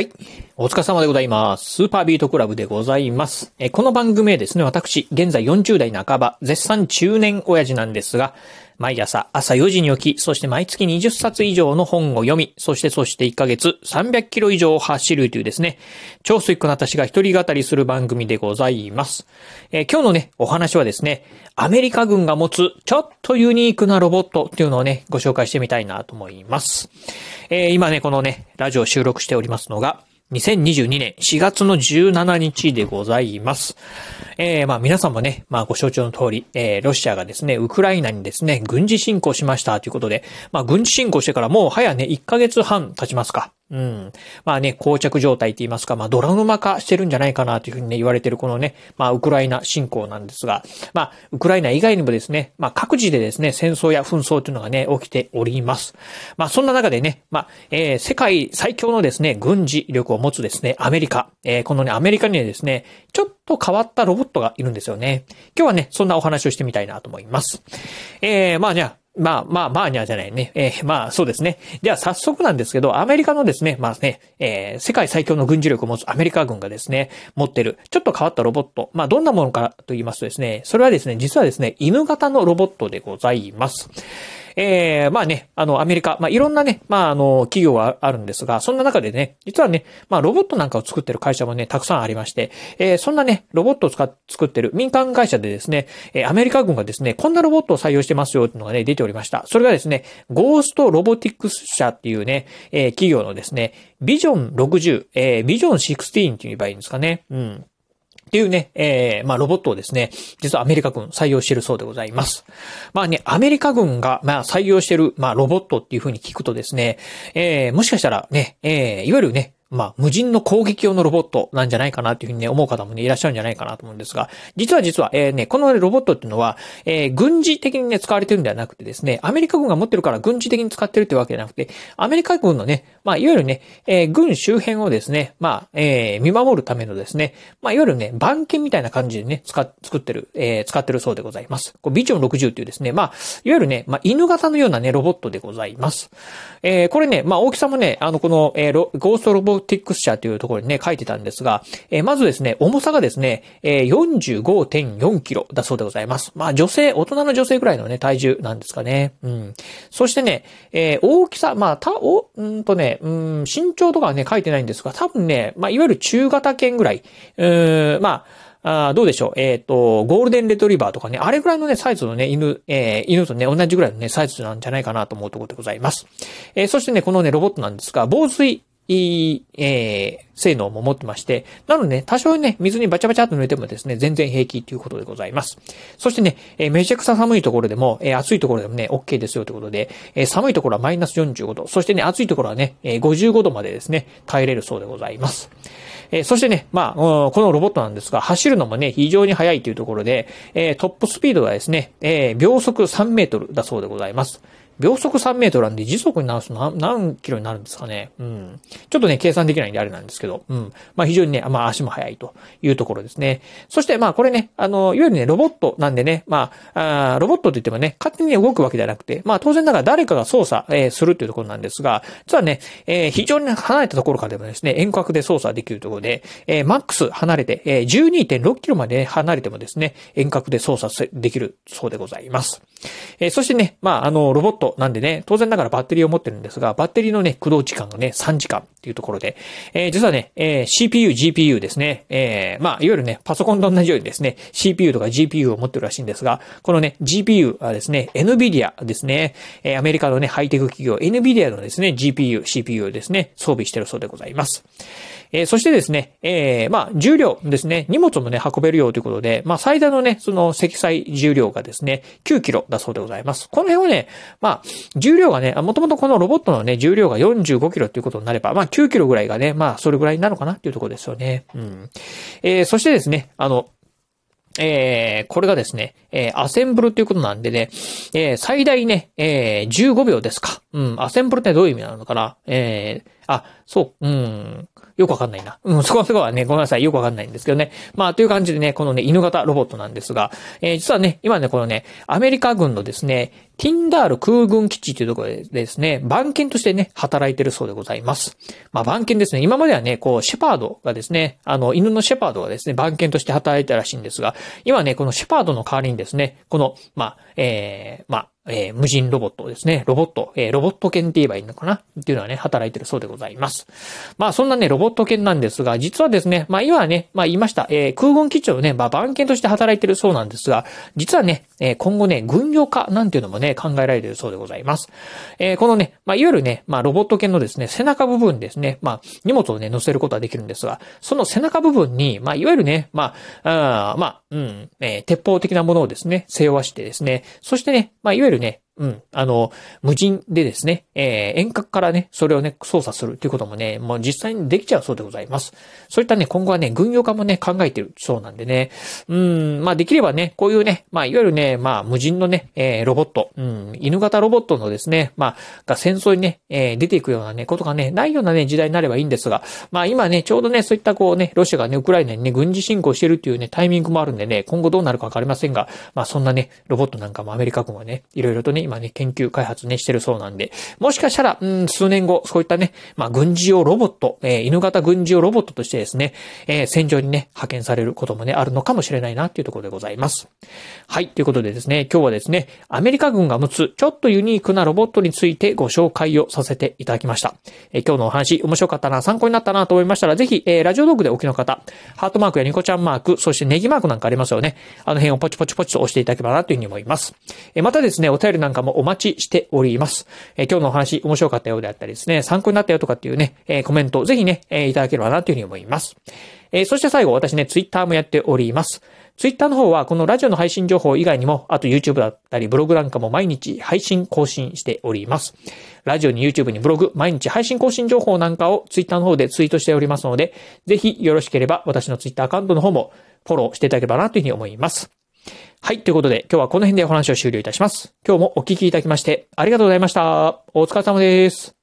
はい。お疲れ様でございます。スーパービートクラブでございます。えこの番組はですね、私、現在40代半ば、絶賛中年親父なんですが、毎朝朝4時に起き、そして毎月20冊以上の本を読み、そしてそして1ヶ月300キロ以上走るというですね、超ストイックな私が一人語りする番組でございます。えー、今日のね、お話はですね、アメリカ軍が持つちょっとユニークなロボットっていうのをね、ご紹介してみたいなと思います。えー、今ね、このね、ラジオ収録しておりますのが、2022年4月の17日でございます。えー、まあ皆さんもね、まあご承知の通り、えー、ロシアがですね、ウクライナにですね、軍事侵攻しましたということで、まあ軍事侵攻してからもう早ね、1ヶ月半経ちますか。うん。まあね、膠着状態って言いますか、まあドラマ化してるんじゃないかなというふうにね、言われてるこのね、まあウクライナ侵攻なんですが、まあウクライナ以外にもですね、まあ各地でですね、戦争や紛争というのがね、起きております。まあそんな中でね、まあ、えー、世界最強のですね、軍事力を持つですね、アメリカ、えー、このね、アメリカにはですね、ちょっと変わったロボットがいるんですよね。今日はね、そんなお話をしてみたいなと思います。えー、まあじゃあ、まあまあまあにゃじゃないね。えー、まあそうですね。では早速なんですけど、アメリカのですね、まあね、えー、世界最強の軍事力を持つアメリカ軍がですね、持ってる、ちょっと変わったロボット。まあどんなものかと言いますとですね、それはですね、実はですね、犬型のロボットでございます。えー、まあね、あの、アメリカ、まあいろんなね、まああの、企業はあるんですが、そんな中でね、実はね、まあロボットなんかを作ってる会社もね、たくさんありまして、えー、そんなね、ロボットを使っ作ってる民間会社でですね、えー、アメリカ軍がですね、こんなロボットを採用してますよっていうのがね、出ておりました。それがですね、ゴーストロボティクス社っていうね、えー、企業のですね、ビジョン60、えー、ビジョン16って言えばいいんですかね。うん。っていうね、えー、まあロボットをですね、実はアメリカ軍採用してるそうでございます。まあね、アメリカ軍が、まあ採用してる、まあロボットっていうふうに聞くとですね、えー、もしかしたらね、えー、いわゆるね、まあ、無人の攻撃用のロボットなんじゃないかなっていうふうにね、思う方もね、いらっしゃるんじゃないかなと思うんですが、実は実は、えー、ね、このロボットっていうのは、えー、軍事的にね、使われてるんではなくてですね、アメリカ軍が持ってるから軍事的に使ってるってわけじゃなくて、アメリカ軍のね、まあ、いわゆるね、えー、軍周辺をですね、まあ、えー、見守るためのですね、まあ、いわゆるね、番犬みたいな感じでね、使、作ってる、えー、使ってるそうでございます。こビジョン60っていうですね、まあ、いわゆるね、まあ、犬型のようなね、ロボットでございます。えー、これね、まあ、大きさもね、あの、この、えー、ゴーストロボットティックス社というところにね、書いてたんですが、えー、まずですね、重さがですね、えー、45.4キロだそうでございます。まあ女性、大人の女性ぐらいのね、体重なんですかね。うん。そしてね、えー、大きさ、まあ、た、お、うんとね、うん、身長とかはね、書いてないんですが、多分ね、まあ、いわゆる中型犬ぐらい、うーん、まあ、あどうでしょう。えっ、ー、と、ゴールデンレトリバーとかね、あれぐらいのね、サイズのね、犬、えー、犬とね、同じぐらいのね、サイズなんじゃないかなと思うところでございます。えー、そしてね、このね、ロボットなんですが、防水、いい、えー、性能も持ってまして、なのでね、多少ね、水にバチャバチャっと濡れてもですね、全然平気ということでございます。そしてね、えー、めちゃくちゃ寒いところでも、えー、暑いところでもね、OK ですよということで、えー、寒いところはマイナス45度、そしてね、暑いところはね、えー、55度までですね、耐えれるそうでございます。えー、そしてね、まあ、このロボットなんですが、走るのもね、非常に速いというところで、えー、トップスピードはですね、えー、秒速3メートルだそうでございます。秒速3メートルなんで時速に直すと何何キロになるんですかね。うん。ちょっとね、計算できないんであれなんですけど、うん。まあ非常にね、まあ足も速いというところですね。そしてまあこれね、あの、いわゆるね、ロボットなんでね、まあ、あロボットと言ってもね、勝手に、動くわけではなくて、まあ当然ながら誰かが操作、えー、するというところなんですが、実はね、えー、非常に離れたところからでもですね、遠隔で操作できるところで、えー、マックス離れて、えー、12.6キロまで離れてもですね、遠隔で操作できるそうでございます。えー、そしてね、まああの、ロボットなんでね、当然ながらバッテリーを持ってるんですが、バッテリーのね、駆動時間がね、3時間っていうところで、えー、実はね、えー、CPU、GPU ですね、えー、まあ、いわゆるね、パソコンと同じようにですね、CPU とか GPU を持ってるらしいんですが、このね、GPU はですね、NVIDIA ですね、えー、アメリカのね、ハイテク企業、NVIDIA のですね、GPU、CPU をですね、装備してるそうでございます。えー、そしてですね、えー、まあ、重量ですね、荷物もね、運べるようということで、まあ、最大のね、その積載重量がですね、9キロだそうでございます。この辺はね、ま、まあ重量がね、もともとこのロボットのね、重量が45キロということになれば、まあ、9キロぐらいがね、まあ、それぐらいなのかなっていうところですよね。うん。えー、そしてですね、あの、えー、これがですね、えー、アセンブルということなんでね、えー、最大ね、えー、15秒ですか。うん、アセンブルってどういう意味なのかな？えー、あ、そう、うん、よくわかんないな。うん、そこのところはね、ごめんなさい、よくわかんないんですけどね。まあ、という感じでね、このね、犬型ロボットなんですが、えー、実はね、今ね、このね、アメリカ軍のですね、ティンダール空軍基地というところでですね、番犬としてね、働いてるそうでございます。まあ、番犬ですね、今まではね、こう、シェパードがですね、あの、犬のシェパードがですね、番犬として働いたらしいんですが、今ね、このシェパードの代わりにですね、この、まあ、えー、まあ、えー、無人ロボットですね。ロボット、えー、ロボット犬って言えばいいのかな？っていうのはね、働いてるそうでございます。まあ、そんなね、ロボット犬なんですが、実はですね、まあ、今はね、まあ、言いました、えー、空軍基地をね、まあ、番犬として働いてるそうなんですが、実はね、えー、今後ね、軍用化なんていうのもね、考えられてるそうでございます。えー、このね、まあ、いわゆるね、まあ、ロボット犬のですね、背中部分ですね、まあ、荷物をね、乗せることはできるんですが、その背中部分に、まあ、いわゆるね、まあ、あまあ、うん、えー、鉄砲的なものをですね、背負わしてですね、そしてね、まあ、いわゆるね、うん。あの、無人でですね、えー、遠隔からね、それをね、操作するということもね、もう実際にできちゃうそうでございます。そういったね、今後はね、軍用化もね、考えてるそうなんでね、うん、まあできればね、こういうね、まあいわゆるね、まあ無人のね、えー、ロボット、うん、犬型ロボットのですね、まあ、が戦争にね、えー、出ていくようなね、ことがね、ないようなね、時代になればいいんですが、まあ今ね、ちょうどね、そういったこうね、ロシアがね、ウクライナにね、軍事侵攻してるっていうね、タイミングもあるんでね、今後どうなるかわかりませんが、まあそんなね、ロボットなんかもアメリカ軍はね、いろいろとね、今ね、研究開発ね、してるそうなんで、もしかしたら、うん、数年後、そういったね、まあ、軍事用ロボット、えー、犬型軍事用ロボットとしてですね、えー、戦場にね、派遣されることもね、あるのかもしれないなっていうところでございます。はい、ということでですね、今日はですね、アメリカ軍が持つ、ちょっとユニークなロボットについてご紹介をさせていただきました。えー、今日のお話、面白かったな、参考になったなと思いましたら、ぜひ、えー、ラジオドーグでお聞きの方、ハートマークやニコちゃんマーク、そしてネギマークなんかありますよね。あの辺をポチポチポチと押していただければなというふうに思います。えー、またですね、お便りなんかもお待ちしております。え、今日のお話面白かったようであったりですね、参考になったよとかっていうね、え、コメントぜひね、え、いただければなというふうに思います。え、そして最後、私ね、ツイッターもやっております。ツイッターの方は、このラジオの配信情報以外にも、あと YouTube だったり、ブログなんかも毎日配信更新しております。ラジオに YouTube にブログ、毎日配信更新情報なんかをツイッターの方でツイートしておりますので、ぜひよろしければ私のツイッターアカウントの方もフォローしていただければなというふうに思います。はい。ということで、今日はこの辺でお話を終了いたします。今日もお聞きいただきまして、ありがとうございました。お疲れ様です。